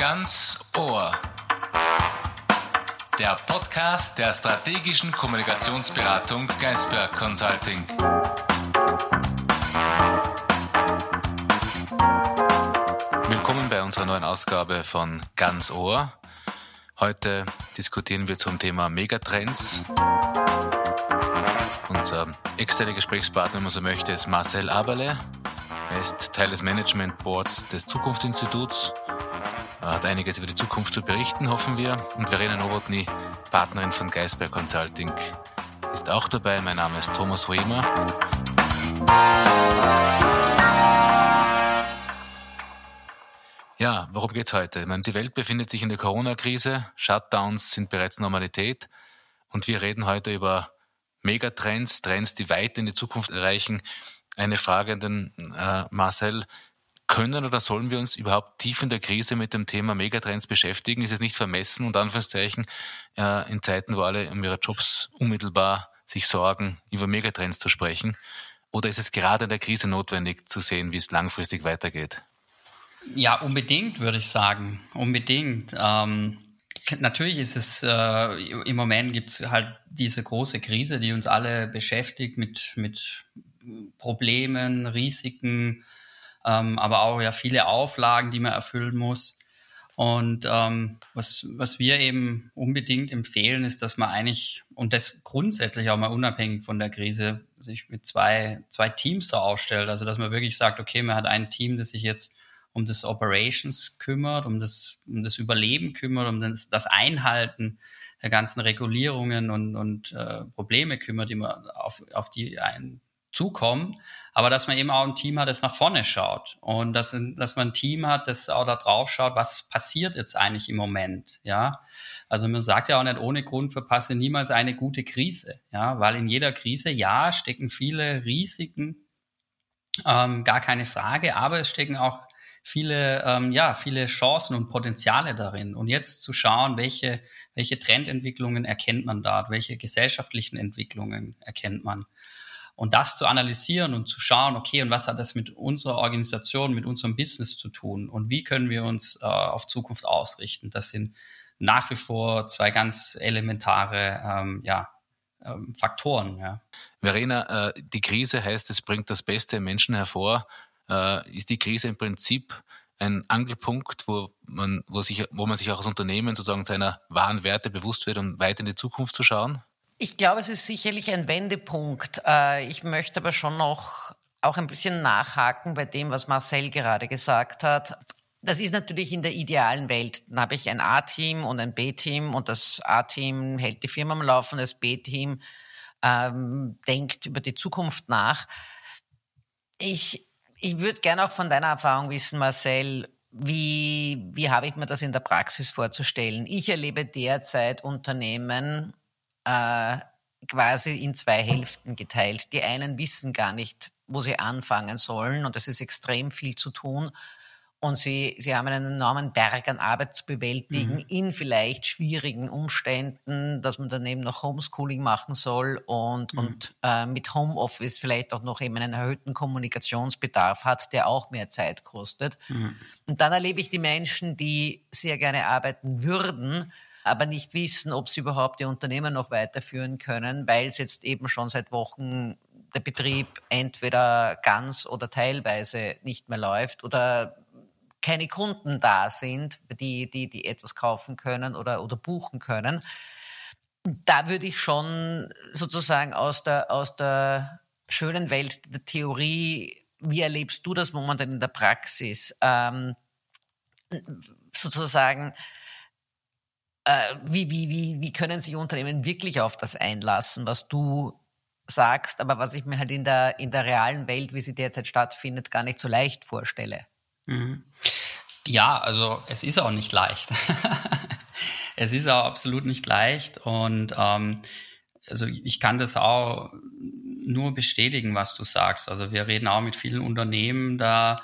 Ganz Ohr. Der Podcast der strategischen Kommunikationsberatung Geisberg Consulting. Willkommen bei unserer neuen Ausgabe von Ganz Ohr. Heute diskutieren wir zum Thema Megatrends. Unser externer Gesprächspartner, wenn man so möchte, ist Marcel Aberle. Er ist Teil des Management Boards des Zukunftsinstituts hat einiges über die Zukunft zu berichten, hoffen wir. Und Verena Nowotny, Partnerin von Geisberg Consulting, ist auch dabei. Mein Name ist Thomas Hoemer. Ja, worum geht es heute? Meine, die Welt befindet sich in der Corona-Krise, Shutdowns sind bereits Normalität und wir reden heute über Megatrends, Trends, die weit in die Zukunft erreichen. Eine Frage an den äh, Marcel können oder sollen wir uns überhaupt tief in der Krise mit dem Thema Megatrends beschäftigen? Ist es nicht vermessen und Anführungszeichen äh, in Zeiten, wo alle um ihre Jobs unmittelbar sich sorgen, über Megatrends zu sprechen? Oder ist es gerade in der Krise notwendig zu sehen, wie es langfristig weitergeht? Ja, unbedingt, würde ich sagen. Unbedingt. Ähm, natürlich ist es, äh, im Moment gibt es halt diese große Krise, die uns alle beschäftigt mit, mit Problemen, Risiken, ähm, aber auch ja viele Auflagen, die man erfüllen muss. Und ähm, was, was wir eben unbedingt empfehlen, ist, dass man eigentlich, und das grundsätzlich auch mal unabhängig von der Krise, sich mit zwei, zwei Teams da aufstellt. Also dass man wirklich sagt, okay, man hat ein Team, das sich jetzt um das Operations kümmert, um das, um das Überleben kümmert, um das, das Einhalten der ganzen Regulierungen und, und äh, Probleme kümmert, die man auf, auf die ein, zukommen, aber dass man eben auch ein Team hat, das nach vorne schaut und dass, dass man ein Team hat, das auch da drauf schaut, was passiert jetzt eigentlich im Moment, ja. Also man sagt ja auch nicht ohne Grund verpasse niemals eine gute Krise, ja, weil in jeder Krise, ja, stecken viele Risiken, ähm, gar keine Frage, aber es stecken auch viele, ähm, ja, viele Chancen und Potenziale darin. Und jetzt zu schauen, welche, welche Trendentwicklungen erkennt man dort, welche gesellschaftlichen Entwicklungen erkennt man. Und das zu analysieren und zu schauen, okay, und was hat das mit unserer Organisation, mit unserem Business zu tun und wie können wir uns äh, auf Zukunft ausrichten? Das sind nach wie vor zwei ganz elementare ähm, ja, ähm, Faktoren. Ja. Verena, äh, die Krise heißt, es bringt das Beste im Menschen hervor. Äh, ist die Krise im Prinzip ein Angelpunkt, wo man, wo, sich, wo man sich auch als Unternehmen sozusagen seiner wahren Werte bewusst wird, um weit in die Zukunft zu schauen? Ich glaube, es ist sicherlich ein Wendepunkt. Äh, ich möchte aber schon noch auch ein bisschen nachhaken bei dem, was Marcel gerade gesagt hat. Das ist natürlich in der idealen Welt. Dann habe ich ein A-Team und ein B-Team und das A-Team hält die Firma am Laufen, das B-Team ähm, denkt über die Zukunft nach. Ich, ich würde gerne auch von deiner Erfahrung wissen, Marcel, wie, wie habe ich mir das in der Praxis vorzustellen? Ich erlebe derzeit Unternehmen, äh, quasi in zwei Hälften geteilt. Die einen wissen gar nicht, wo sie anfangen sollen und es ist extrem viel zu tun. Und sie, sie haben einen enormen Berg an Arbeit zu bewältigen mhm. in vielleicht schwierigen Umständen, dass man dann eben noch Homeschooling machen soll und, mhm. und äh, mit Homeoffice vielleicht auch noch eben einen erhöhten Kommunikationsbedarf hat, der auch mehr Zeit kostet. Mhm. Und dann erlebe ich die Menschen, die sehr gerne arbeiten würden, aber nicht wissen, ob sie überhaupt ihr Unternehmen noch weiterführen können, weil es jetzt eben schon seit Wochen der Betrieb entweder ganz oder teilweise nicht mehr läuft oder keine Kunden da sind, die, die, die etwas kaufen können oder, oder buchen können. Da würde ich schon sozusagen aus der, aus der schönen Welt der Theorie, wie erlebst du das momentan in der Praxis, ähm, sozusagen wie, wie, wie, wie können sich Unternehmen wirklich auf das einlassen, was du sagst, aber was ich mir halt in der, in der realen Welt, wie sie derzeit stattfindet, gar nicht so leicht vorstelle. Mhm. Ja, also es ist auch nicht leicht. es ist auch absolut nicht leicht und ähm, also ich kann das auch nur bestätigen, was du sagst. Also wir reden auch mit vielen Unternehmen, da,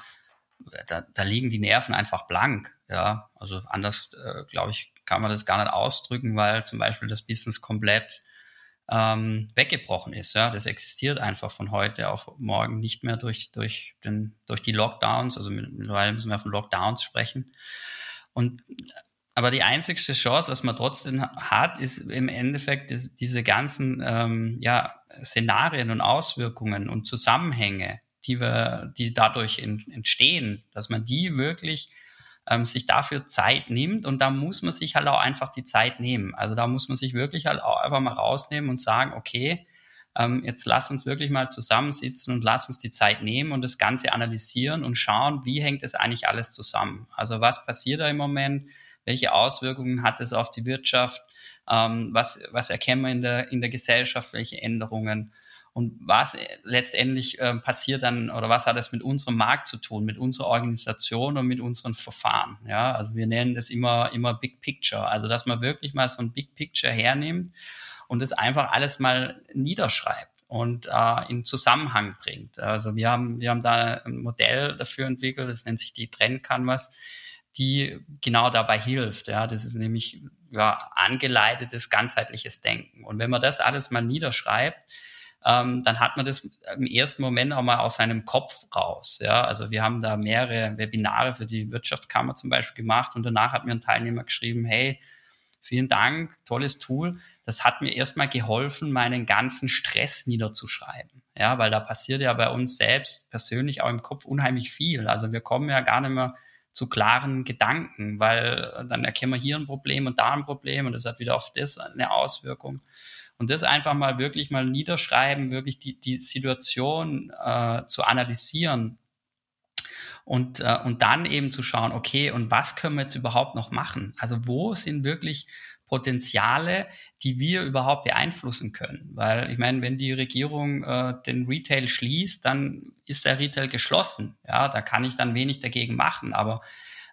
da, da liegen die Nerven einfach blank. Ja, also anders, äh, glaube ich, kann man das gar nicht ausdrücken, weil zum Beispiel das Business komplett ähm, weggebrochen ist. Ja, das existiert einfach von heute auf morgen nicht mehr durch durch den durch die Lockdowns. Also mittlerweile müssen wir von Lockdowns sprechen. Und aber die einzigste Chance, was man trotzdem hat, ist im Endeffekt diese ganzen ähm, ja, Szenarien und Auswirkungen und Zusammenhänge, die wir, die dadurch in, entstehen, dass man die wirklich ähm, sich dafür Zeit nimmt und da muss man sich halt auch einfach die Zeit nehmen. Also da muss man sich wirklich halt auch einfach mal rausnehmen und sagen, okay, ähm, jetzt lass uns wirklich mal zusammensitzen und lass uns die Zeit nehmen und das Ganze analysieren und schauen, wie hängt das eigentlich alles zusammen. Also was passiert da im Moment? welche Auswirkungen hat es auf die Wirtschaft, ähm, was, was erkennen wir in der, in der Gesellschaft, welche Änderungen und was letztendlich äh, passiert dann oder was hat es mit unserem Markt zu tun, mit unserer Organisation und mit unseren Verfahren. Ja, also wir nennen das immer, immer Big Picture. Also, dass man wirklich mal so ein Big Picture hernimmt und das einfach alles mal niederschreibt und äh, in Zusammenhang bringt. Also wir haben, wir haben da ein Modell dafür entwickelt, das nennt sich die Trend Canvas die genau dabei hilft. Ja, das ist nämlich ja, angeleitetes, ganzheitliches Denken. Und wenn man das alles mal niederschreibt, ähm, dann hat man das im ersten Moment auch mal aus seinem Kopf raus. Ja, also wir haben da mehrere Webinare für die Wirtschaftskammer zum Beispiel gemacht und danach hat mir ein Teilnehmer geschrieben, hey, vielen Dank, tolles Tool. Das hat mir erstmal geholfen, meinen ganzen Stress niederzuschreiben. Ja, weil da passiert ja bei uns selbst persönlich auch im Kopf unheimlich viel. Also wir kommen ja gar nicht mehr zu klaren Gedanken, weil äh, dann erkennen wir hier ein Problem und da ein Problem und das hat wieder auf das eine Auswirkung. Und das einfach mal wirklich mal niederschreiben, wirklich die, die Situation äh, zu analysieren und, äh, und dann eben zu schauen, okay, und was können wir jetzt überhaupt noch machen? Also wo sind wirklich Potenziale, die wir überhaupt beeinflussen können. Weil ich meine, wenn die Regierung äh, den Retail schließt, dann ist der Retail geschlossen. Ja, da kann ich dann wenig dagegen machen. Aber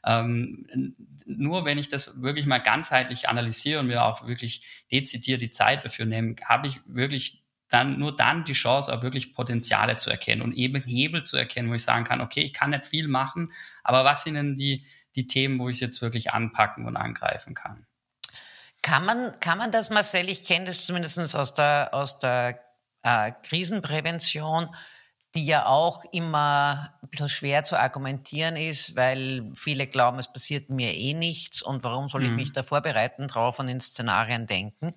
ähm, nur wenn ich das wirklich mal ganzheitlich analysiere und mir auch wirklich dezidiert die Zeit dafür nehme, habe ich wirklich dann nur dann die Chance, auch wirklich Potenziale zu erkennen und eben Hebel zu erkennen, wo ich sagen kann, okay, ich kann nicht viel machen, aber was sind denn die, die Themen, wo ich jetzt wirklich anpacken und angreifen kann? Kann man, kann man das, Marcel, ich kenne das zumindest aus der, aus der äh, Krisenprävention, die ja auch immer ein bisschen schwer zu argumentieren ist, weil viele glauben, es passiert mir eh nichts und warum soll ich mhm. mich da vorbereiten drauf und in Szenarien denken.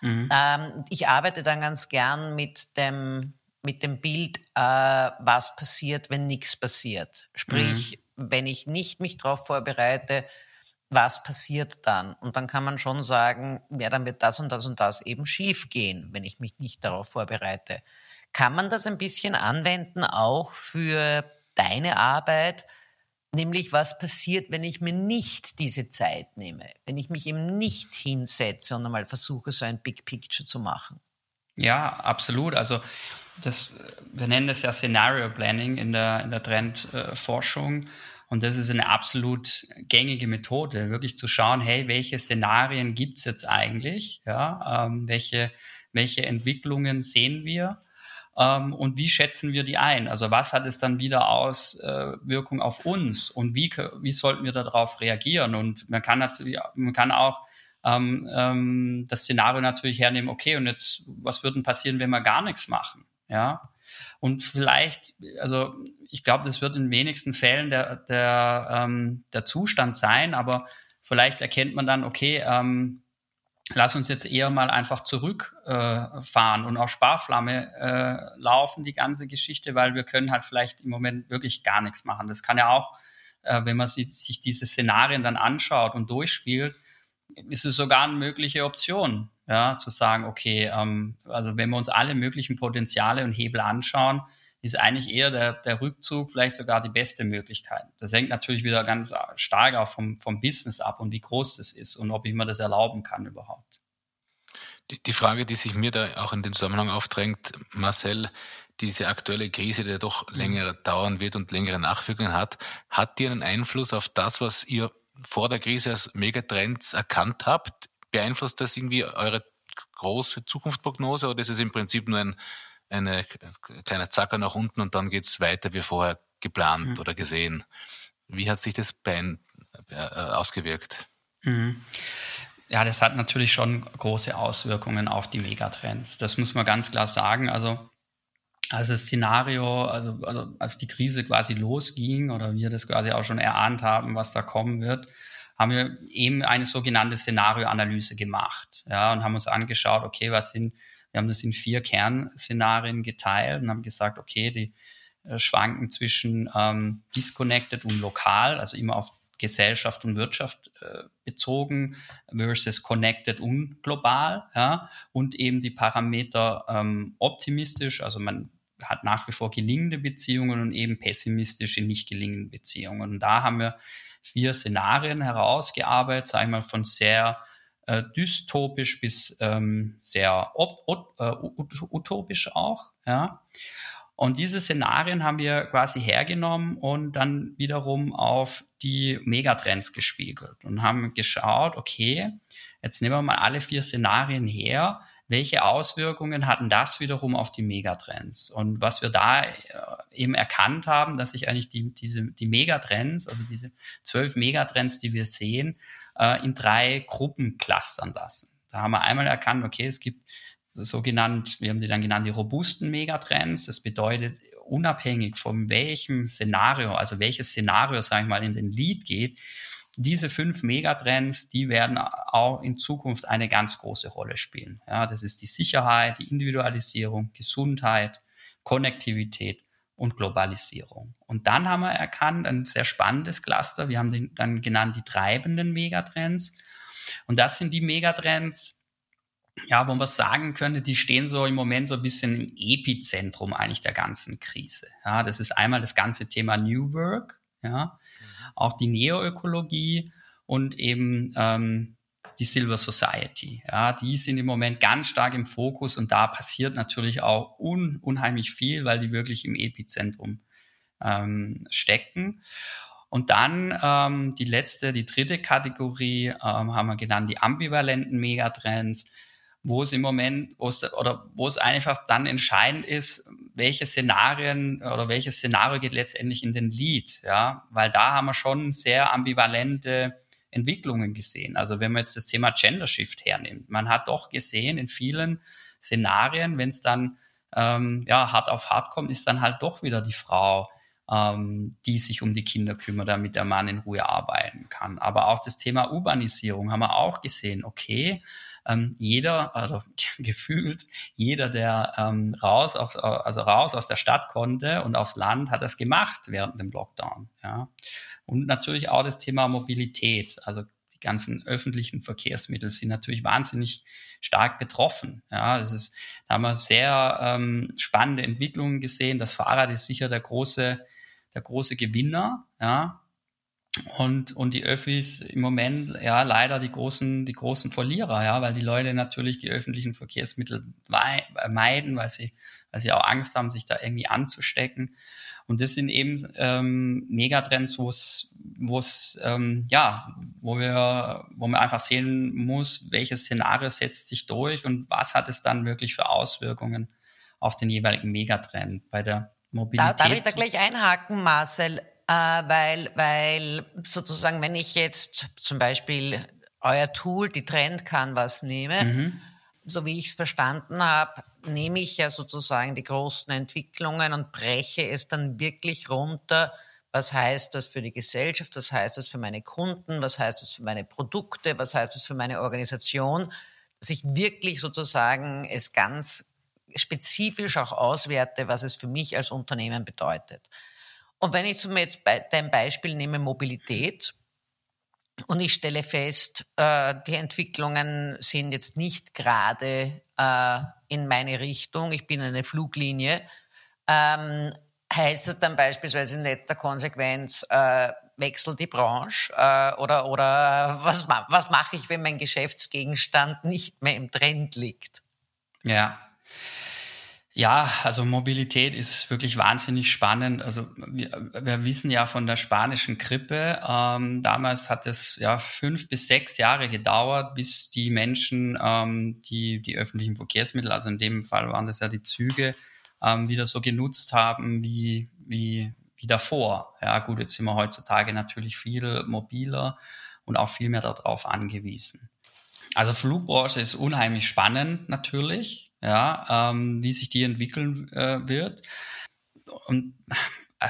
Mhm. Ähm, ich arbeite dann ganz gern mit dem, mit dem Bild, äh, was passiert, wenn nichts passiert. Sprich, mhm. wenn ich nicht mich darauf vorbereite, was passiert dann? Und dann kann man schon sagen, ja, dann wird das und das und das eben schief gehen, wenn ich mich nicht darauf vorbereite. Kann man das ein bisschen anwenden auch für deine Arbeit? Nämlich, was passiert, wenn ich mir nicht diese Zeit nehme, wenn ich mich eben nicht hinsetze und einmal versuche, so ein Big Picture zu machen? Ja, absolut. Also das, wir nennen das ja Scenario Planning in der, in der Trendforschung. Und das ist eine absolut gängige Methode, wirklich zu schauen, hey, welche Szenarien gibt es jetzt eigentlich? Ja, ähm, welche, welche Entwicklungen sehen wir? Ähm, und wie schätzen wir die ein? Also was hat es dann wieder Auswirkung äh, auf uns und wie, wie sollten wir darauf reagieren? Und man kann natürlich, man kann auch ähm, ähm, das Szenario natürlich hernehmen, okay, und jetzt, was würde passieren, wenn wir gar nichts machen? Ja, und vielleicht, also ich glaube, das wird in wenigsten Fällen der, der, ähm, der Zustand sein, aber vielleicht erkennt man dann, okay, ähm, lass uns jetzt eher mal einfach zurückfahren äh, und auf Sparflamme äh, laufen, die ganze Geschichte, weil wir können halt vielleicht im Moment wirklich gar nichts machen. Das kann ja auch, äh, wenn man sich, sich diese Szenarien dann anschaut und durchspielt, ist es sogar eine mögliche Option, ja, zu sagen, okay, ähm, also wenn wir uns alle möglichen Potenziale und Hebel anschauen, ist eigentlich eher der, der Rückzug vielleicht sogar die beste Möglichkeit. Das hängt natürlich wieder ganz stark auch vom, vom Business ab und wie groß das ist und ob ich mir das erlauben kann überhaupt. Die, die Frage, die sich mir da auch in dem Zusammenhang aufdrängt, Marcel, diese aktuelle Krise, die doch mhm. länger dauern wird und längere Nachwirkungen hat, hat die einen Einfluss auf das, was ihr vor der Krise als Megatrends erkannt habt? Beeinflusst das irgendwie eure große Zukunftsprognose oder ist es im Prinzip nur ein, eine kleine Zacker nach unten und dann geht es weiter wie vorher geplant mhm. oder gesehen? Wie hat sich das bei, äh, ausgewirkt? Mhm. Ja, das hat natürlich schon große Auswirkungen auf die Megatrends. Das muss man ganz klar sagen. Also als das Szenario, also, also als die Krise quasi losging oder wir das quasi auch schon erahnt haben, was da kommen wird, haben wir eben eine sogenannte Szenarioanalyse gemacht, ja, und haben uns angeschaut, okay, was sind, wir haben das in vier Kernszenarien geteilt und haben gesagt, okay, die äh, schwanken zwischen ähm, disconnected und lokal, also immer auf Gesellschaft und Wirtschaft äh, bezogen versus connected und global, ja, und eben die Parameter ähm, optimistisch, also man hat nach wie vor gelingende Beziehungen und eben pessimistische, nicht gelingende Beziehungen. Und da haben wir vier Szenarien herausgearbeitet, sage ich mal, von sehr äh, dystopisch bis ähm, sehr äh, utopisch auch. Ja. Und diese Szenarien haben wir quasi hergenommen und dann wiederum auf die Megatrends gespiegelt und haben geschaut, okay, jetzt nehmen wir mal alle vier Szenarien her. Welche Auswirkungen hatten das wiederum auf die Megatrends? Und was wir da äh, eben erkannt haben, dass sich eigentlich die, diese, die Megatrends, also diese zwölf Megatrends, die wir sehen, äh, in drei Gruppen clustern lassen. Da haben wir einmal erkannt, okay, es gibt so genannt, wir haben die dann genannt, die robusten Megatrends. Das bedeutet, unabhängig von welchem Szenario, also welches Szenario, sage ich mal, in den Lead geht, diese fünf Megatrends, die werden auch in Zukunft eine ganz große Rolle spielen. Ja, das ist die Sicherheit, die Individualisierung, Gesundheit, Konnektivität und Globalisierung. Und dann haben wir erkannt, ein sehr spannendes Cluster, wir haben den dann genannt die treibenden Megatrends. Und das sind die Megatrends, ja, wo man sagen könnte, die stehen so im Moment so ein bisschen im Epizentrum eigentlich der ganzen Krise. Ja, das ist einmal das ganze Thema New Work, ja, mhm. auch die Neoökologie und eben ähm, die Silver Society. Ja, die sind im Moment ganz stark im Fokus und da passiert natürlich auch un unheimlich viel, weil die wirklich im Epizentrum ähm, stecken. Und dann ähm, die letzte, die dritte Kategorie ähm, haben wir genannt, die ambivalenten Megatrends wo es im Moment, wo oder wo es einfach dann entscheidend ist, welche Szenarien oder welches Szenario geht letztendlich in den Lead, ja, weil da haben wir schon sehr ambivalente Entwicklungen gesehen. Also wenn man jetzt das Thema Gender Shift hernimmt, man hat doch gesehen in vielen Szenarien, wenn es dann ähm, ja hart auf hart kommt, ist dann halt doch wieder die Frau, ähm, die sich um die Kinder kümmert, damit der Mann in Ruhe arbeiten kann. Aber auch das Thema Urbanisierung haben wir auch gesehen. Okay, ähm, jeder, also gefühlt jeder, der ähm, raus, auf, also raus aus der Stadt konnte und aufs Land, hat das gemacht während dem Lockdown. Ja. Und natürlich auch das Thema Mobilität. Also die ganzen öffentlichen Verkehrsmittel sind natürlich wahnsinnig stark betroffen. Ja, das ist, da haben wir sehr ähm, spannende Entwicklungen gesehen. Das Fahrrad ist sicher der große, der große Gewinner. Ja, und, und die Öffis im Moment ja leider die großen, die großen Verlierer, ja, weil die Leute natürlich die öffentlichen Verkehrsmittel meiden, weil sie, weil sie auch Angst haben, sich da irgendwie anzustecken. Und das sind eben ähm, Megatrends, wo es, wo es ähm, ja, wo wir, wo man einfach sehen muss, welches Szenario setzt sich durch und was hat es dann wirklich für Auswirkungen auf den jeweiligen Megatrend bei der Mobilität. Da, darf ich da gleich einhaken, Marcel? Äh, weil, weil sozusagen, wenn ich jetzt zum Beispiel euer Tool, die Trend Canvas nehme, mhm. so wie ich es verstanden habe, nehme ich ja sozusagen die großen Entwicklungen und breche es dann wirklich runter. Was heißt das für die Gesellschaft? Was heißt das für meine Kunden? Was heißt das für meine Produkte? Was heißt das für meine Organisation? Dass ich wirklich sozusagen es ganz spezifisch auch auswerte, was es für mich als Unternehmen bedeutet. Und wenn ich zum jetzt bei dein Beispiel nehme Mobilität und ich stelle fest, äh, die Entwicklungen sind jetzt nicht gerade äh, in meine Richtung, ich bin eine Fluglinie, ähm, heißt es dann beispielsweise in letzter Konsequenz, äh, wechsel die Branche oder, oder was, was mache ich, wenn mein Geschäftsgegenstand nicht mehr im Trend liegt? Ja, ja, also Mobilität ist wirklich wahnsinnig spannend. Also wir, wir wissen ja von der spanischen Grippe, ähm, damals hat es ja fünf bis sechs Jahre gedauert, bis die Menschen ähm, die, die öffentlichen Verkehrsmittel, also in dem Fall waren das ja die Züge, ähm, wieder so genutzt haben wie, wie, wie davor. Ja gut, jetzt sind wir heutzutage natürlich viel mobiler und auch viel mehr darauf angewiesen. Also Flugbranche ist unheimlich spannend natürlich ja, ähm, wie sich die entwickeln äh, wird. Und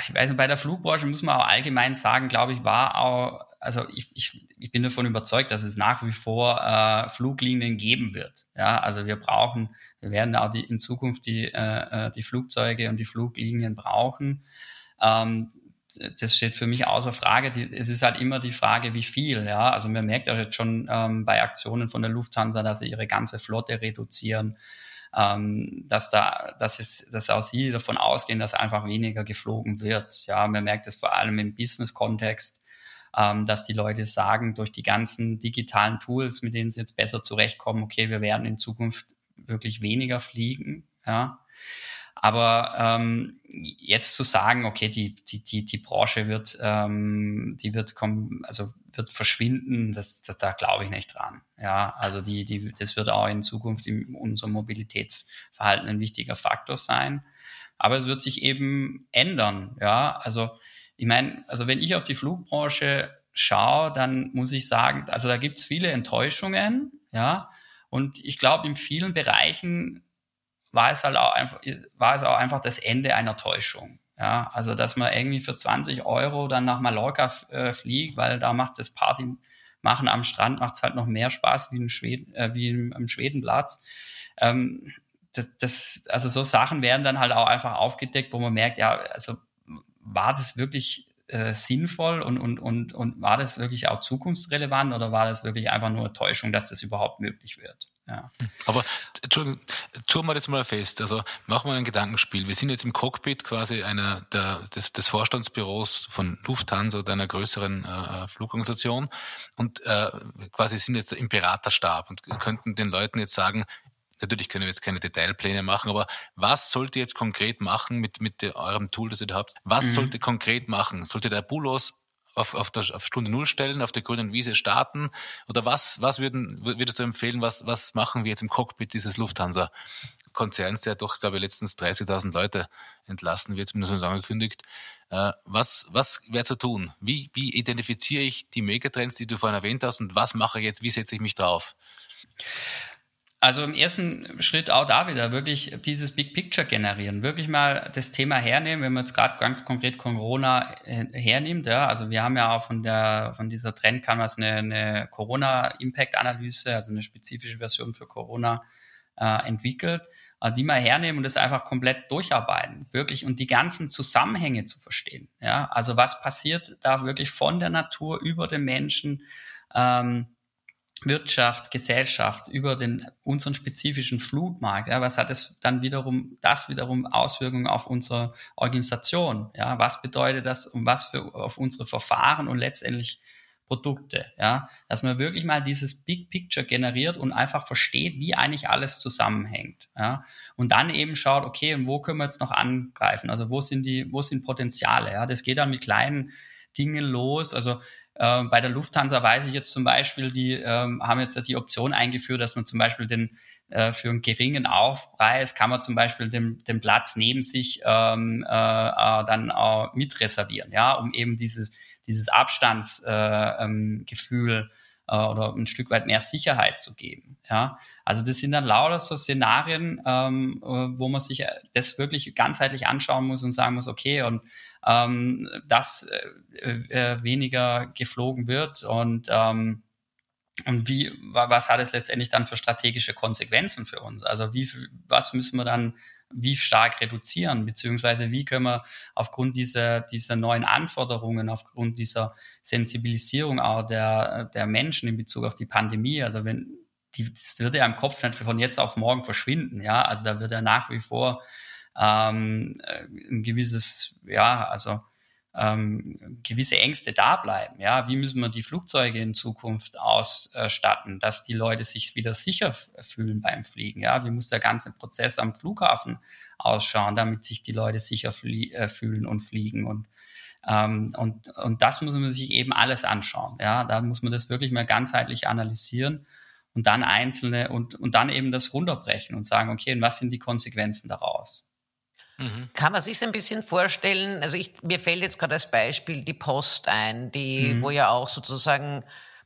ich weiß nicht, bei der Flugbranche muss man auch allgemein sagen, glaube ich, war auch also ich, ich, ich bin davon überzeugt, dass es nach wie vor äh, Fluglinien geben wird. Ja, also wir brauchen, wir werden auch die, in Zukunft die, äh, äh die Flugzeuge und die Fluglinien brauchen. Ähm, das steht für mich außer Frage. Die, es ist halt immer die Frage, wie viel. Ja, also man merkt ja jetzt schon ähm, bei Aktionen von der Lufthansa, dass sie ihre ganze Flotte reduzieren, ähm, dass da, dass es, dass auch sie davon ausgehen, dass einfach weniger geflogen wird. Ja, man merkt es vor allem im Business-Kontext, ähm, dass die Leute sagen, durch die ganzen digitalen Tools, mit denen sie jetzt besser zurechtkommen, okay, wir werden in Zukunft wirklich weniger fliegen. Ja, aber ähm, jetzt zu sagen, okay, die, die, die, die Branche wird, ähm, die wird kommen, also wird verschwinden, das, das da glaube ich nicht dran. Ja, also die, die, das wird auch in Zukunft in unserem Mobilitätsverhalten ein wichtiger Faktor sein. Aber es wird sich eben ändern. Ja, also ich meine, also wenn ich auf die Flugbranche schaue, dann muss ich sagen, also da gibt es viele Enttäuschungen, ja. Und ich glaube, in vielen Bereichen war es halt auch einfach, war es auch einfach das Ende einer Täuschung. Ja, also dass man irgendwie für 20 Euro dann nach Mallorca äh, fliegt, weil da macht das Party machen am Strand macht es halt noch mehr Spaß wie, in Schweden, äh, wie im, im Schwedenplatz. Ähm, das, das, also so Sachen werden dann halt auch einfach aufgedeckt, wo man merkt, ja, also war das wirklich äh, sinnvoll und, und, und, und war das wirklich auch zukunftsrelevant oder war das wirklich einfach nur Täuschung, dass das überhaupt möglich wird? Ja. Aber Entschuldigung, tun wir das mal fest. Also machen wir ein Gedankenspiel. Wir sind jetzt im Cockpit quasi einer der, des, des Vorstandsbüros von Lufthansa oder einer größeren äh, Flugorganisation und äh, quasi sind jetzt im Beraterstab und könnten den Leuten jetzt sagen, Natürlich können wir jetzt keine Detailpläne machen, aber was sollt ihr jetzt konkret machen mit, mit eurem Tool, das ihr da habt? Was mhm. sollt ihr konkret machen? Sollte der Bulos auf, auf, der, auf Stunde Null stellen, auf der grünen Wiese starten? Oder was, was würden, würdest du empfehlen, was, was machen wir jetzt im Cockpit dieses Lufthansa-Konzerns, der doch, glaube ich, letztens 30.000 Leute entlassen wird, zumindest angekündigt. Äh, was, was wäre zu tun? Wie, wie identifiziere ich die Megatrends, die du vorhin erwähnt hast und was mache ich jetzt, wie setze ich mich drauf? Also im ersten Schritt auch da wieder wirklich dieses Big Picture generieren, wirklich mal das Thema hernehmen, wenn man jetzt gerade ganz konkret Corona hernimmt, ja, also wir haben ja auch von der von dieser Trend Canvas eine, eine Corona Impact Analyse, also eine spezifische Version für Corona äh, entwickelt, äh, die mal hernehmen und das einfach komplett durcharbeiten, wirklich und die ganzen Zusammenhänge zu verstehen, ja, also was passiert da wirklich von der Natur über den Menschen ähm, Wirtschaft, Gesellschaft, über den unseren spezifischen Flugmarkt. Ja, was hat es dann wiederum, das wiederum Auswirkungen auf unsere Organisation? Ja, was bedeutet das und was für auf unsere Verfahren und letztendlich Produkte? Ja, dass man wirklich mal dieses Big Picture generiert und einfach versteht, wie eigentlich alles zusammenhängt. Ja, und dann eben schaut, okay, und wo können wir jetzt noch angreifen? Also wo sind die, wo sind Potenziale? Ja, das geht dann mit kleinen Dingen los. Also äh, bei der Lufthansa weiß ich jetzt zum Beispiel, die ähm, haben jetzt die Option eingeführt, dass man zum Beispiel den äh, für einen geringen Aufpreis kann man zum Beispiel den, den Platz neben sich ähm, äh, äh, dann auch mitreservieren, ja, um eben dieses, dieses Abstandsgefühl äh, ähm, äh, oder ein Stück weit mehr Sicherheit zu geben. Ja, also das sind dann lauter so Szenarien, ähm, äh, wo man sich das wirklich ganzheitlich anschauen muss und sagen muss, okay, und ähm, dass äh, äh, weniger geflogen wird und ähm, und wie, was hat es letztendlich dann für strategische Konsequenzen für uns? Also wie, was müssen wir dann wie stark reduzieren, beziehungsweise wie können wir aufgrund dieser, dieser neuen Anforderungen, aufgrund dieser Sensibilisierung auch der, der Menschen in Bezug auf die Pandemie, also wenn, die, das wird ja im Kopf nicht von jetzt auf morgen verschwinden, ja, also da wird ja nach wie vor ähm, äh, ein gewisses, ja, also ähm, gewisse Ängste da bleiben. Ja, wie müssen wir die Flugzeuge in Zukunft ausstatten, dass die Leute sich wieder sicher fühlen beim Fliegen? Ja, wie muss der ganze Prozess am Flughafen ausschauen, damit sich die Leute sicher äh, fühlen und fliegen und ähm, und, und das muss man sich eben alles anschauen. Ja, da muss man das wirklich mal ganzheitlich analysieren und dann einzelne und, und dann eben das runterbrechen und sagen, okay, und was sind die Konsequenzen daraus? Mhm. Kann man sich ein bisschen vorstellen? Also ich, mir fällt jetzt gerade als Beispiel die Post ein, die, mhm. wo ja auch sozusagen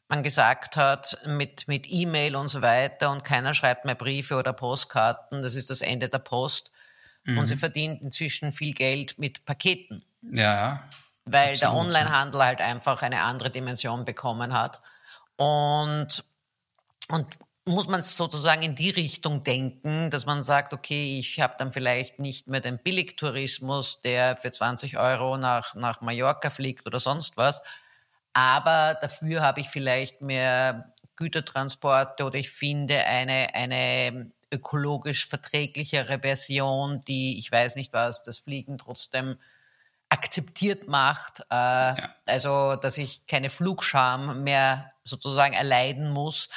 man gesagt hat, mit, mit E-Mail und so weiter und keiner schreibt mehr Briefe oder Postkarten, das ist das Ende der Post. Mhm. Und sie verdient inzwischen viel Geld mit Paketen. Ja. weil Absolut, der Onlinehandel halt einfach eine andere Dimension bekommen hat. Und, und muss man sozusagen in die Richtung denken, dass man sagt, okay, ich habe dann vielleicht nicht mehr den Billigtourismus, der für 20 Euro nach, nach Mallorca fliegt oder sonst was, aber dafür habe ich vielleicht mehr Gütertransporte oder ich finde eine, eine ökologisch verträglichere Version, die, ich weiß nicht was, das Fliegen trotzdem akzeptiert macht. Äh, ja. Also, dass ich keine Flugscham mehr sozusagen erleiden muss.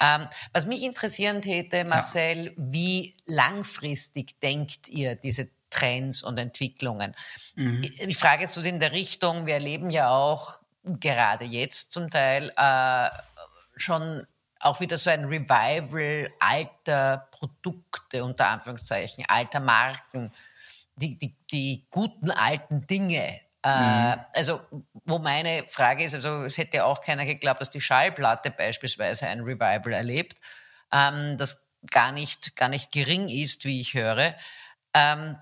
Ähm, was mich interessieren täte, Marcel, ja. wie langfristig denkt ihr diese Trends und Entwicklungen? Mhm. Ich frage jetzt so in der Richtung, wir erleben ja auch gerade jetzt zum Teil äh, schon auch wieder so ein Revival alter Produkte, unter Anführungszeichen, alter Marken, die, die, die guten alten Dinge. Äh, mhm. Also, wo meine Frage ist, also es hätte ja auch keiner geglaubt, dass die Schallplatte beispielsweise ein Revival erlebt, ähm, das gar nicht, gar nicht gering ist, wie ich höre. Ähm,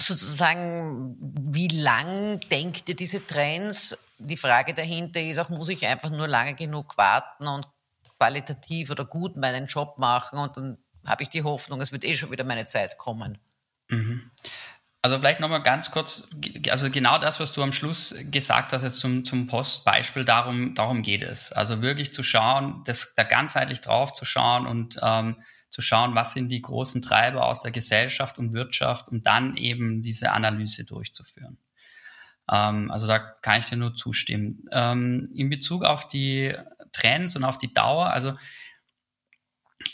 sozusagen, wie lang denkt ihr diese Trends? Die Frage dahinter ist auch, muss ich einfach nur lange genug warten und qualitativ oder gut meinen Job machen und dann habe ich die Hoffnung, es wird eh schon wieder meine Zeit kommen. Also vielleicht nochmal ganz kurz, also genau das, was du am Schluss gesagt hast, jetzt zum, zum Postbeispiel, darum, darum geht es. Also wirklich zu schauen, das, da ganzheitlich drauf zu schauen und ähm, zu schauen, was sind die großen Treiber aus der Gesellschaft und Wirtschaft und dann eben diese Analyse durchzuführen. Ähm, also da kann ich dir nur zustimmen. Ähm, in Bezug auf die Trends und auf die Dauer, also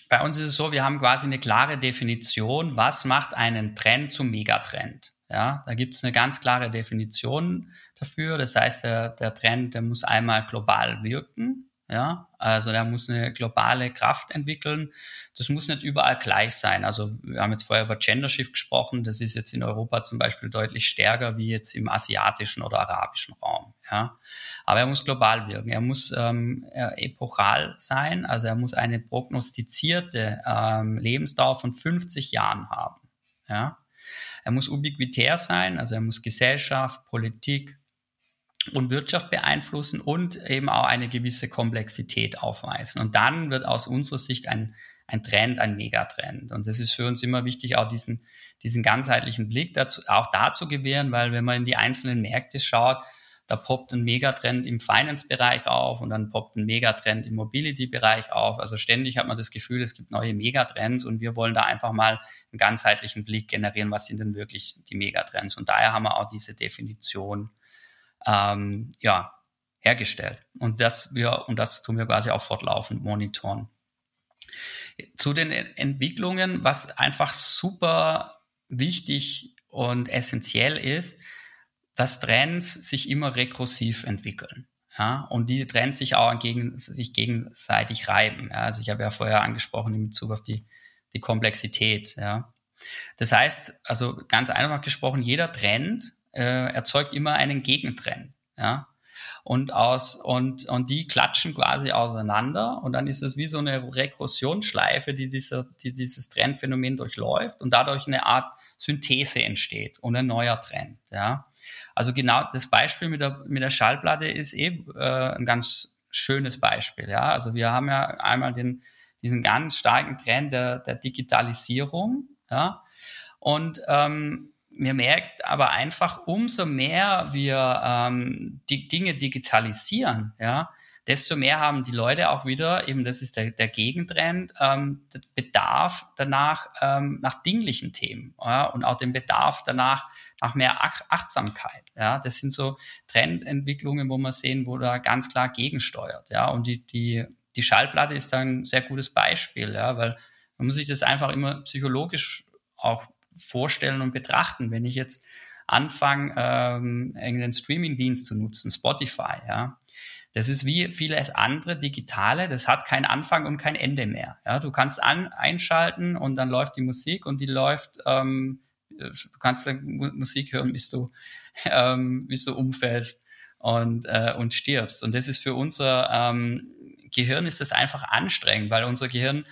bei uns ist es so, wir haben quasi eine klare Definition, was macht einen Trend zum Megatrend. Ja, da gibt es eine ganz klare Definition dafür. Das heißt, der, der Trend, der muss einmal global wirken. Ja, also der muss eine globale Kraft entwickeln. Das muss nicht überall gleich sein. Also wir haben jetzt vorher über Gender Shift gesprochen. Das ist jetzt in Europa zum Beispiel deutlich stärker wie jetzt im asiatischen oder arabischen Raum. Ja, aber er muss global wirken. Er muss ähm, epochal sein. Also er muss eine prognostizierte ähm, Lebensdauer von 50 Jahren haben. Ja, er muss ubiquitär sein. Also er muss Gesellschaft, Politik, und Wirtschaft beeinflussen und eben auch eine gewisse Komplexität aufweisen. Und dann wird aus unserer Sicht ein, ein Trend, ein Megatrend. Und das ist für uns immer wichtig, auch diesen, diesen ganzheitlichen Blick dazu, auch da zu gewähren, weil wenn man in die einzelnen Märkte schaut, da poppt ein Megatrend im Finance-Bereich auf und dann poppt ein Megatrend im Mobility-Bereich auf. Also ständig hat man das Gefühl, es gibt neue Megatrends und wir wollen da einfach mal einen ganzheitlichen Blick generieren, was sind denn wirklich die Megatrends. Und daher haben wir auch diese Definition ähm, ja, hergestellt. Und das wir, und das tun wir quasi auch fortlaufend monitoren. Zu den Entwicklungen, was einfach super wichtig und essentiell ist, dass Trends sich immer rekursiv entwickeln. Ja, und diese Trends sich auch gegen, sich gegenseitig reiben. Ja, also ich habe ja vorher angesprochen in Bezug auf die, die Komplexität. Ja. Das heißt, also ganz einfach gesprochen, jeder Trend äh, erzeugt immer einen Gegentrend. Ja? Und, aus, und, und die klatschen quasi auseinander und dann ist es wie so eine Rekursionsschleife, die, dieser, die dieses Trendphänomen durchläuft und dadurch eine Art Synthese entsteht und ein neuer Trend. Ja? Also genau das Beispiel mit der, mit der Schallplatte ist eben eh, äh, ein ganz schönes Beispiel. Ja? Also wir haben ja einmal den, diesen ganz starken Trend der, der Digitalisierung. Ja? Und ähm, mir merkt aber einfach, umso mehr wir ähm, die Dinge digitalisieren, ja, desto mehr haben die Leute auch wieder, eben das ist der, der Gegentrend, ähm, Bedarf danach ähm, nach dinglichen Themen ja, und auch den Bedarf danach nach mehr Ach Achtsamkeit. Ja, das sind so Trendentwicklungen, wo man sehen, wo da ganz klar gegensteuert. Ja, und die, die, die Schallplatte ist da ein sehr gutes Beispiel, ja, weil man muss sich das einfach immer psychologisch auch vorstellen und betrachten. Wenn ich jetzt anfange, ähm, irgendeinen Streamingdienst zu nutzen, Spotify, ja, das ist wie vieles andere digitale, das hat keinen Anfang und kein Ende mehr. Ja, du kannst an, einschalten und dann läuft die Musik und die läuft, ähm, du kannst Musik hören, bis du, ähm, bis du umfällst und, äh, und stirbst. Und das ist für unser ähm, Gehirn ist das einfach anstrengend, weil unser Gehirn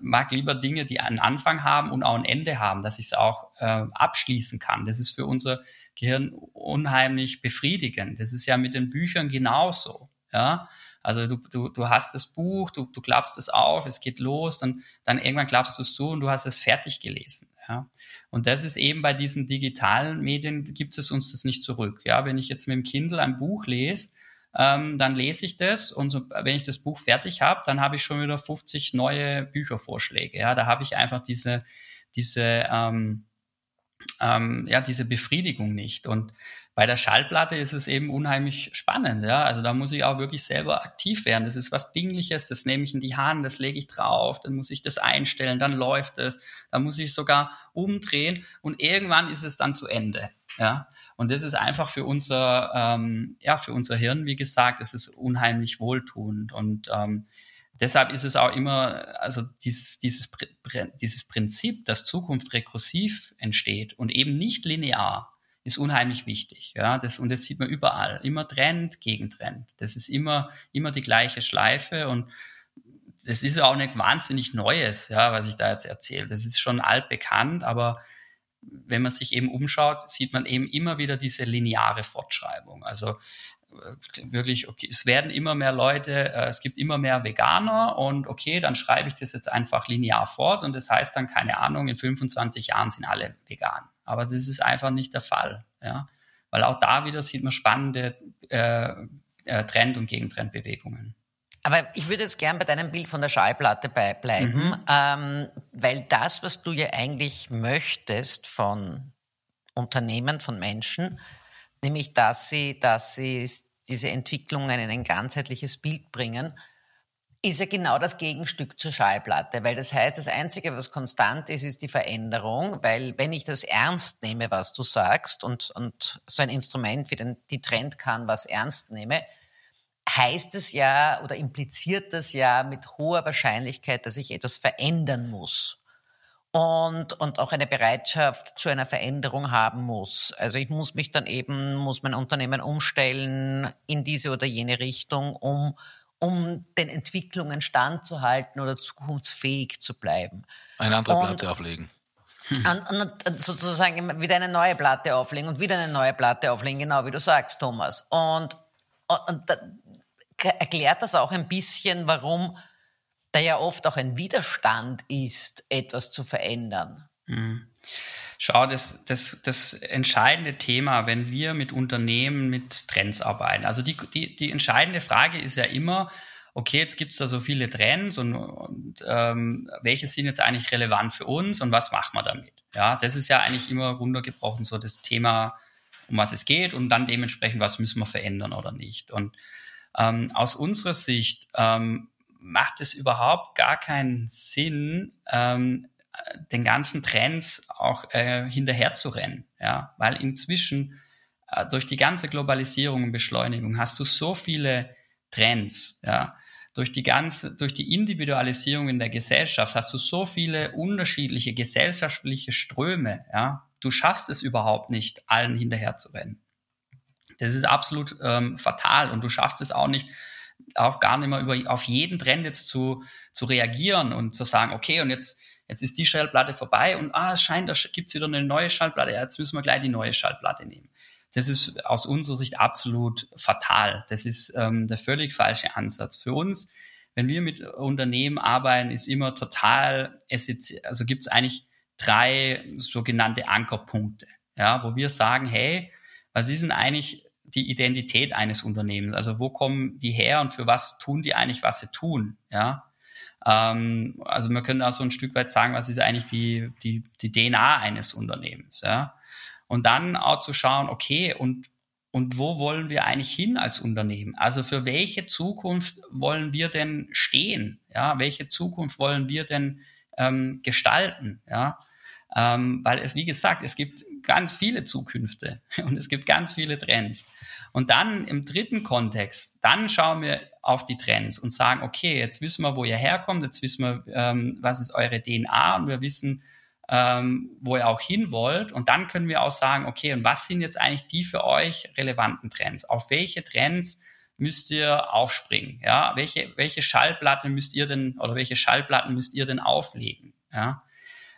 mag lieber Dinge, die einen Anfang haben und auch ein Ende haben, dass ich es auch äh, abschließen kann. Das ist für unser Gehirn unheimlich befriedigend. Das ist ja mit den Büchern genauso. Ja, also du, du, du hast das Buch, du, du klappst es auf, es geht los, dann, dann irgendwann klappst du es zu und du hast es fertig gelesen. Ja. Und das ist eben bei diesen digitalen Medien, gibt es uns das nicht zurück. Ja, wenn ich jetzt mit dem Kindle ein Buch lese, ähm, dann lese ich das und so, wenn ich das Buch fertig habe, dann habe ich schon wieder 50 neue Büchervorschläge. Ja, da habe ich einfach diese, diese, ähm, ähm, ja, diese Befriedigung nicht. Und bei der Schallplatte ist es eben unheimlich spannend, ja. Also da muss ich auch wirklich selber aktiv werden. Das ist was Dingliches, das nehme ich in die Hand, das lege ich drauf, dann muss ich das einstellen, dann läuft es, dann muss ich sogar umdrehen und irgendwann ist es dann zu Ende, ja. Und das ist einfach für unser, ähm, ja, für unser Hirn, wie gesagt, es ist unheimlich wohltuend und ähm, deshalb ist es auch immer, also dieses, dieses, dieses Prinzip, dass Zukunft rekursiv entsteht und eben nicht linear ist unheimlich wichtig. Ja, das, und das sieht man überall. Immer Trend gegen Trend. Das ist immer, immer die gleiche Schleife und das ist auch nicht wahnsinnig Neues, ja, was ich da jetzt erzähle. Das ist schon altbekannt, aber wenn man sich eben umschaut, sieht man eben immer wieder diese lineare Fortschreibung. Also äh, wirklich, okay, es werden immer mehr Leute, äh, es gibt immer mehr Veganer und okay, dann schreibe ich das jetzt einfach linear fort und das heißt dann, keine Ahnung, in 25 Jahren sind alle vegan. Aber das ist einfach nicht der Fall, ja. Weil auch da wieder sieht man spannende äh, äh, Trend- und Gegentrendbewegungen. Aber ich würde jetzt gern bei deinem Bild von der Schallplatte bleiben, mhm. ähm, weil das, was du ja eigentlich möchtest von Unternehmen, von Menschen, nämlich dass sie, dass sie diese Entwicklungen in ein ganzheitliches Bild bringen, ist ja genau das Gegenstück zur Schallplatte, weil das heißt, das Einzige, was konstant ist, ist die Veränderung, weil wenn ich das ernst nehme, was du sagst und, und so ein Instrument wie den, die Trend kann, was ernst nehme, heißt es ja oder impliziert das ja mit hoher Wahrscheinlichkeit, dass ich etwas verändern muss. Und, und auch eine Bereitschaft zu einer Veränderung haben muss. Also ich muss mich dann eben, muss mein Unternehmen umstellen in diese oder jene Richtung, um um den Entwicklungen standzuhalten oder zukunftsfähig zu bleiben. Eine andere und, Platte auflegen. Und, und, sozusagen wieder eine neue Platte auflegen und wieder eine neue Platte auflegen, genau wie du sagst, Thomas. Und, und erklärt das auch ein bisschen, warum da ja oft auch ein Widerstand ist, etwas zu verändern. Mhm. Schau, das, das, das entscheidende Thema, wenn wir mit Unternehmen mit Trends arbeiten, also die, die, die entscheidende Frage ist ja immer, okay, jetzt gibt es da so viele Trends und, und ähm, welche sind jetzt eigentlich relevant für uns und was machen wir damit? Ja, das ist ja eigentlich immer runtergebrochen so das Thema, um was es geht und dann dementsprechend, was müssen wir verändern oder nicht. Und ähm, aus unserer Sicht ähm, macht es überhaupt gar keinen Sinn, ähm, den ganzen Trends auch äh, hinterher zu rennen, ja, weil inzwischen äh, durch die ganze Globalisierung und Beschleunigung hast du so viele Trends, ja, durch die ganze, durch die Individualisierung in der Gesellschaft hast du so viele unterschiedliche gesellschaftliche Ströme, ja, du schaffst es überhaupt nicht, allen hinterher zu rennen. Das ist absolut ähm, fatal und du schaffst es auch nicht, auch gar nicht mehr über, auf jeden Trend jetzt zu, zu reagieren und zu sagen, okay, und jetzt jetzt ist die Schallplatte vorbei und ah, es scheint, da gibt's wieder eine neue Schallplatte, jetzt müssen wir gleich die neue Schallplatte nehmen. Das ist aus unserer Sicht absolut fatal. Das ist ähm, der völlig falsche Ansatz. Für uns, wenn wir mit Unternehmen arbeiten, ist immer total, also gibt es eigentlich drei sogenannte Ankerpunkte, ja, wo wir sagen, hey, was ist denn eigentlich die Identität eines Unternehmens? Also wo kommen die her und für was tun die eigentlich, was sie tun? Ja, ähm, also man könnte auch so ein Stück weit sagen, was ist eigentlich die, die, die DNA eines Unternehmens. Ja? Und dann auch zu schauen, okay, und, und wo wollen wir eigentlich hin als Unternehmen? Also für welche Zukunft wollen wir denn stehen? Ja? Welche Zukunft wollen wir denn ähm, gestalten? Ja? Ähm, weil es, wie gesagt, es gibt ganz viele Zukünfte und es gibt ganz viele Trends. Und dann im dritten Kontext, dann schauen wir auf die Trends und sagen, okay, jetzt wissen wir, wo ihr herkommt, jetzt wissen wir, ähm, was ist eure DNA und wir wissen, ähm, wo ihr auch hin wollt. Und dann können wir auch sagen, okay, und was sind jetzt eigentlich die für euch relevanten Trends? Auf welche Trends müsst ihr aufspringen? Ja, welche, welche Schallplatte müsst ihr denn oder welche Schallplatten müsst ihr denn auflegen? Ja,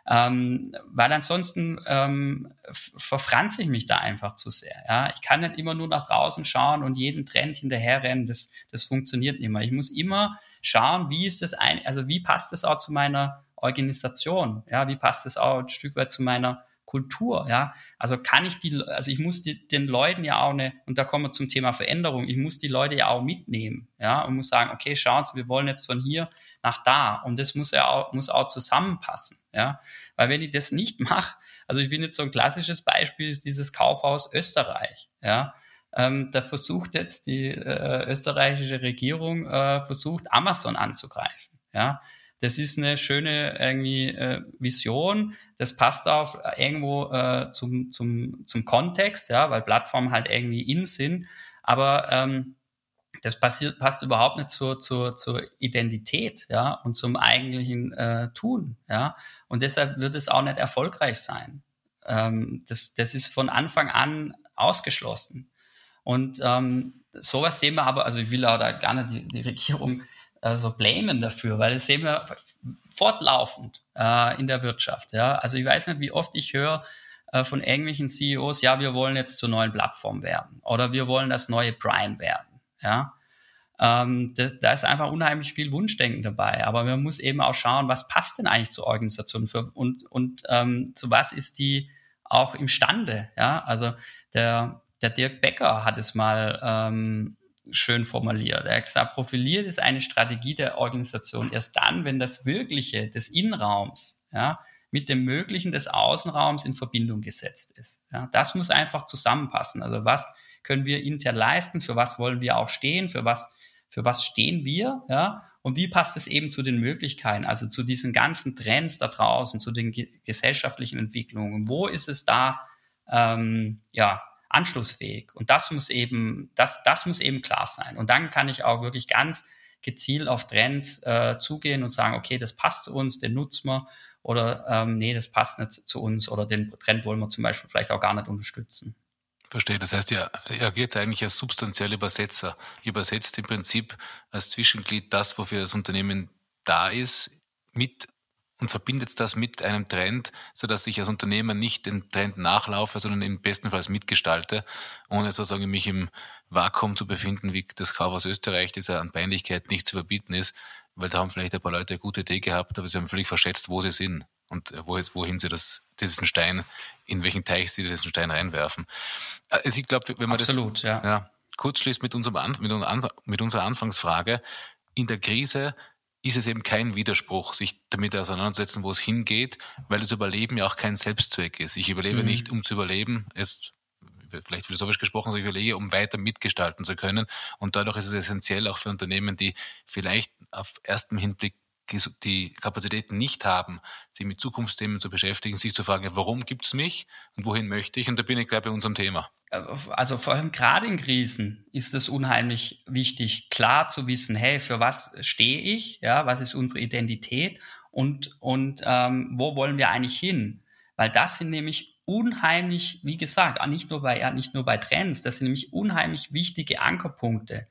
Ähm, weil ansonsten ähm, verfranze ich mich da einfach zu sehr. Ja? Ich kann nicht immer nur nach draußen schauen und jeden Trend hinterherrennen. Das, das funktioniert nicht mehr. Ich muss immer schauen, wie ist das ein, also wie passt das auch zu meiner Organisation? Ja, wie passt das auch ein Stück weit zu meiner Kultur, ja. Also kann ich die, also ich muss die, den Leuten ja auch eine, und da kommen wir zum Thema Veränderung, ich muss die Leute ja auch mitnehmen, ja, und muss sagen, okay, schauen Sie, wir wollen jetzt von hier nach da. Und das muss ja auch, muss auch zusammenpassen, ja. Weil wenn ich das nicht mache, also ich bin jetzt so ein klassisches Beispiel, ist dieses Kaufhaus Österreich, ja. Ähm, da versucht jetzt die äh, österreichische Regierung, äh, versucht Amazon anzugreifen, ja das ist eine schöne irgendwie äh, Vision. Das passt auch irgendwo äh, zum, zum, zum Kontext, ja, weil Plattformen halt irgendwie in sind. Aber ähm, das passiert, passt überhaupt nicht zur, zur, zur Identität, ja, und zum eigentlichen äh, Tun, ja. Und deshalb wird es auch nicht erfolgreich sein. Ähm, das, das ist von Anfang an ausgeschlossen. Und ähm, sowas sehen wir aber, also ich will auch da gar nicht die, die Regierung äh, so blamen dafür, weil das sehen wir fortlaufend äh, in der Wirtschaft. Ja? Also ich weiß nicht, wie oft ich höre äh, von irgendwelchen CEOs, ja, wir wollen jetzt zur neuen Plattform werden oder wir wollen das neue Prime werden. Ja? Ähm, da, da ist einfach unheimlich viel Wunschdenken dabei. Aber man muss eben auch schauen, was passt denn eigentlich zur Organisation für, und, und ähm, zu was ist die auch imstande. Ja? Also der, der Dirk Becker hat es mal ähm, schön formuliert. Er hat gesagt, profiliert ist eine Strategie der Organisation erst dann, wenn das Wirkliche des Innenraums ja, mit dem Möglichen des Außenraums in Verbindung gesetzt ist. Ja, das muss einfach zusammenpassen. Also was können wir intern leisten, für was wollen wir auch stehen, für was, für was stehen wir, ja, und wie passt es eben zu den Möglichkeiten, also zu diesen ganzen Trends da draußen, zu den ge gesellschaftlichen Entwicklungen. Wo ist es da, ähm, ja, anschlussfähig. Und das muss eben, das, das muss eben klar sein. Und dann kann ich auch wirklich ganz gezielt auf Trends äh, zugehen und sagen, okay, das passt zu uns, den nutzen wir oder ähm, nee, das passt nicht zu uns oder den Trend wollen wir zum Beispiel vielleicht auch gar nicht unterstützen. Verstehe. Das heißt, ihr agiert eigentlich als substanzieller Übersetzer. Übersetzt im Prinzip als Zwischenglied das, wofür das Unternehmen da ist, mit und verbindet das mit einem Trend, sodass ich als Unternehmer nicht den Trend nachlaufe, sondern im besten Fall mitgestalte, ohne sozusagen mich im Vakuum zu befinden, wie das Kaufhaus Österreich, das an Peinlichkeit nicht zu verbieten ist, weil da haben vielleicht ein paar Leute eine gute Idee gehabt, aber sie haben völlig verschätzt, wo sie sind und wohin sie das, diesen Stein, in welchen Teich sie diesen Stein reinwerfen. Also ich glaube, wenn man Absolut, das ja. Ja, kurz schließt mit, unserem, mit unserer Anfangsfrage, in der Krise ist es eben kein Widerspruch, sich damit auseinandersetzen, wo es hingeht, weil das Überleben ja auch kein Selbstzweck ist. Ich überlebe mhm. nicht, um zu überleben, jetzt vielleicht philosophisch gesprochen, sondern ich überlege, um weiter mitgestalten zu können. Und dadurch ist es essentiell auch für Unternehmen, die vielleicht auf ersten Hinblick die Kapazitäten nicht haben, sich mit Zukunftsthemen zu beschäftigen, sich zu fragen, warum gibt es mich und wohin möchte ich? Und da bin ich gleich bei unserem Thema. Also vor allem gerade in Krisen ist es unheimlich wichtig, klar zu wissen, hey, für was stehe ich? Ja, was ist unsere Identität? Und, und ähm, wo wollen wir eigentlich hin? Weil das sind nämlich unheimlich, wie gesagt, nicht nur bei, nicht nur bei Trends, das sind nämlich unheimlich wichtige Ankerpunkte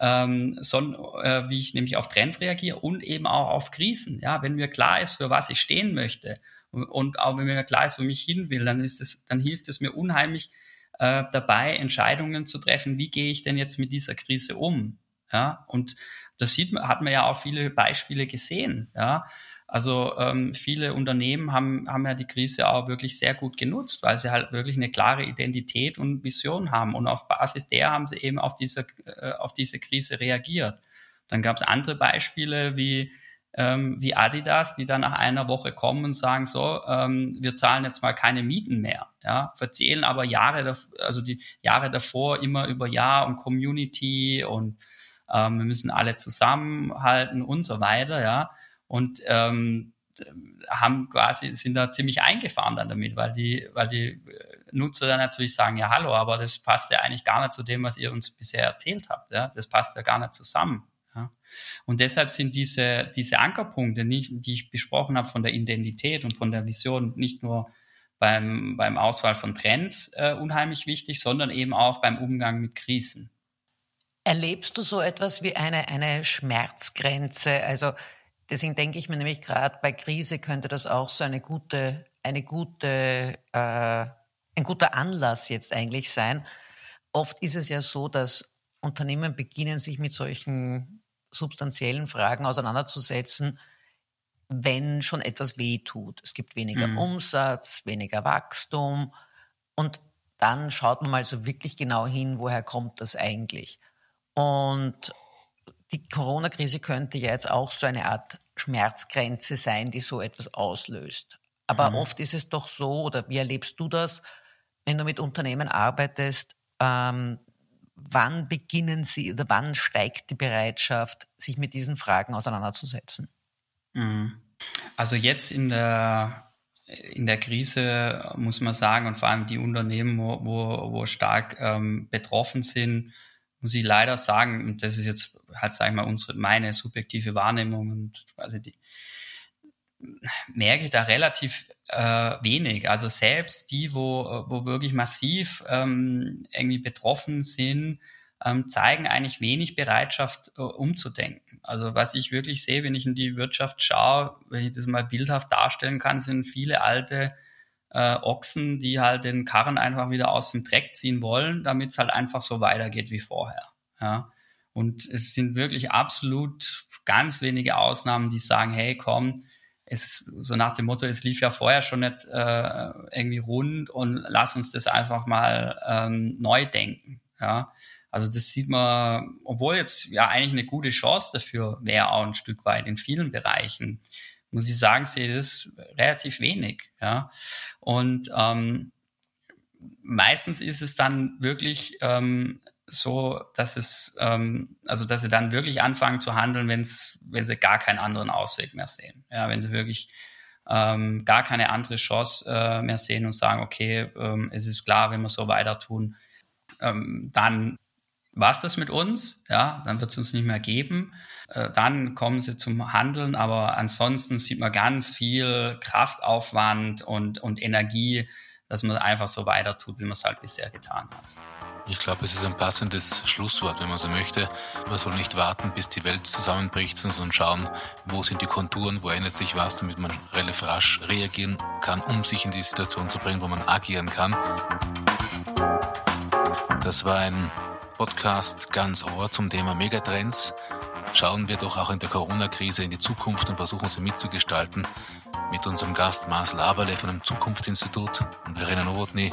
ähm, sondern äh, wie ich nämlich auf Trends reagiere und eben auch auf Krisen. Ja, wenn mir klar ist, für was ich stehen möchte und, und auch wenn mir klar ist, wo ich hin will, dann ist es, dann hilft es mir unheimlich äh, dabei, Entscheidungen zu treffen. Wie gehe ich denn jetzt mit dieser Krise um? Ja, und das sieht man, hat man ja auch viele Beispiele gesehen. Ja, also ähm, viele Unternehmen haben, haben ja die Krise auch wirklich sehr gut genutzt, weil sie halt wirklich eine klare Identität und Vision haben. Und auf Basis der haben sie eben auf diese, äh, auf diese Krise reagiert. Dann gab es andere Beispiele wie, ähm, wie Adidas, die dann nach einer Woche kommen und sagen, so, ähm, wir zahlen jetzt mal keine Mieten mehr. Ja, verzählen aber Jahre, also die Jahre davor immer über Jahr und Community und ähm, wir müssen alle zusammenhalten und so weiter, ja und ähm, haben quasi, sind da ziemlich eingefahren dann damit, weil die, weil die Nutzer dann natürlich sagen, ja, hallo, aber das passt ja eigentlich gar nicht zu dem, was ihr uns bisher erzählt habt. Ja? Das passt ja gar nicht zusammen. Ja? Und deshalb sind diese, diese Ankerpunkte, nicht, die ich besprochen habe von der Identität und von der Vision, nicht nur beim, beim Auswahl von Trends äh, unheimlich wichtig, sondern eben auch beim Umgang mit Krisen. Erlebst du so etwas wie eine, eine Schmerzgrenze? Also deswegen denke ich mir nämlich gerade bei Krise könnte das auch so eine gute, eine gute, äh, ein guter Anlass jetzt eigentlich sein. Oft ist es ja so, dass Unternehmen beginnen, sich mit solchen substanziellen Fragen auseinanderzusetzen, wenn schon etwas wehtut. Es gibt weniger mhm. Umsatz, weniger Wachstum und dann schaut man mal so wirklich genau hin, woher kommt das eigentlich. Und die Corona-Krise könnte ja jetzt auch so eine Art Schmerzgrenze sein, die so etwas auslöst. Aber mhm. oft ist es doch so, oder wie erlebst du das, wenn du mit Unternehmen arbeitest, ähm, wann beginnen sie oder wann steigt die Bereitschaft, sich mit diesen Fragen auseinanderzusetzen? Mhm. Also jetzt in der, in der Krise muss man sagen, und vor allem die Unternehmen, wo, wo, wo stark ähm, betroffen sind, muss ich leider sagen, und das ist jetzt halt, sage ich mal, unsere, meine subjektive Wahrnehmung und quasi die, merke ich da relativ äh, wenig. Also selbst die, wo, wo wirklich massiv ähm, irgendwie betroffen sind, ähm, zeigen eigentlich wenig Bereitschaft, äh, umzudenken. Also was ich wirklich sehe, wenn ich in die Wirtschaft schaue, wenn ich das mal bildhaft darstellen kann, sind viele alte äh, Ochsen, die halt den Karren einfach wieder aus dem Dreck ziehen wollen, damit es halt einfach so weitergeht wie vorher. Ja. Und es sind wirklich absolut ganz wenige Ausnahmen, die sagen, hey, komm, es so nach dem Motto, es lief ja vorher schon nicht äh, irgendwie rund und lass uns das einfach mal ähm, neu denken. Ja. Also das sieht man, obwohl jetzt ja eigentlich eine gute Chance dafür wäre, auch ein Stück weit in vielen Bereichen, muss ich sagen, sehe das relativ wenig. Ja. Und ähm, meistens ist es dann wirklich ähm, so, dass es, ähm, also dass sie dann wirklich anfangen zu handeln, wenn's, wenn sie gar keinen anderen Ausweg mehr sehen. Ja, wenn sie wirklich ähm, gar keine andere Chance äh, mehr sehen und sagen, okay, ähm, es ist klar, wenn wir so weiter tun, ähm, dann war es das mit uns, ja, dann wird es uns nicht mehr geben. Äh, dann kommen sie zum Handeln, aber ansonsten sieht man ganz viel Kraftaufwand und, und Energie, dass man einfach so weiter tut, wie man es halt bisher getan hat. Ich glaube, es ist ein passendes Schlusswort, wenn man so möchte. Man soll nicht warten, bis die Welt zusammenbricht, sondern schauen, wo sind die Konturen, wo ändert sich was, damit man relativ rasch reagieren kann, um sich in die Situation zu bringen, wo man agieren kann. Das war ein Podcast ganz Ohr zum Thema Megatrends. Schauen wir doch auch in der Corona-Krise in die Zukunft und versuchen sie mitzugestalten mit unserem Gast Marcel Aberle von dem Zukunftsinstitut und Verena Nowotny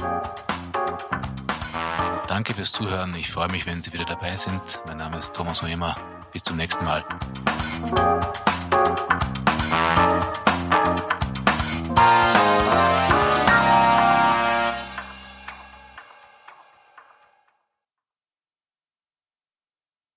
Danke fürs Zuhören. Ich freue mich, wenn Sie wieder dabei sind. Mein Name ist Thomas Hoemer. Bis zum nächsten Mal. Musik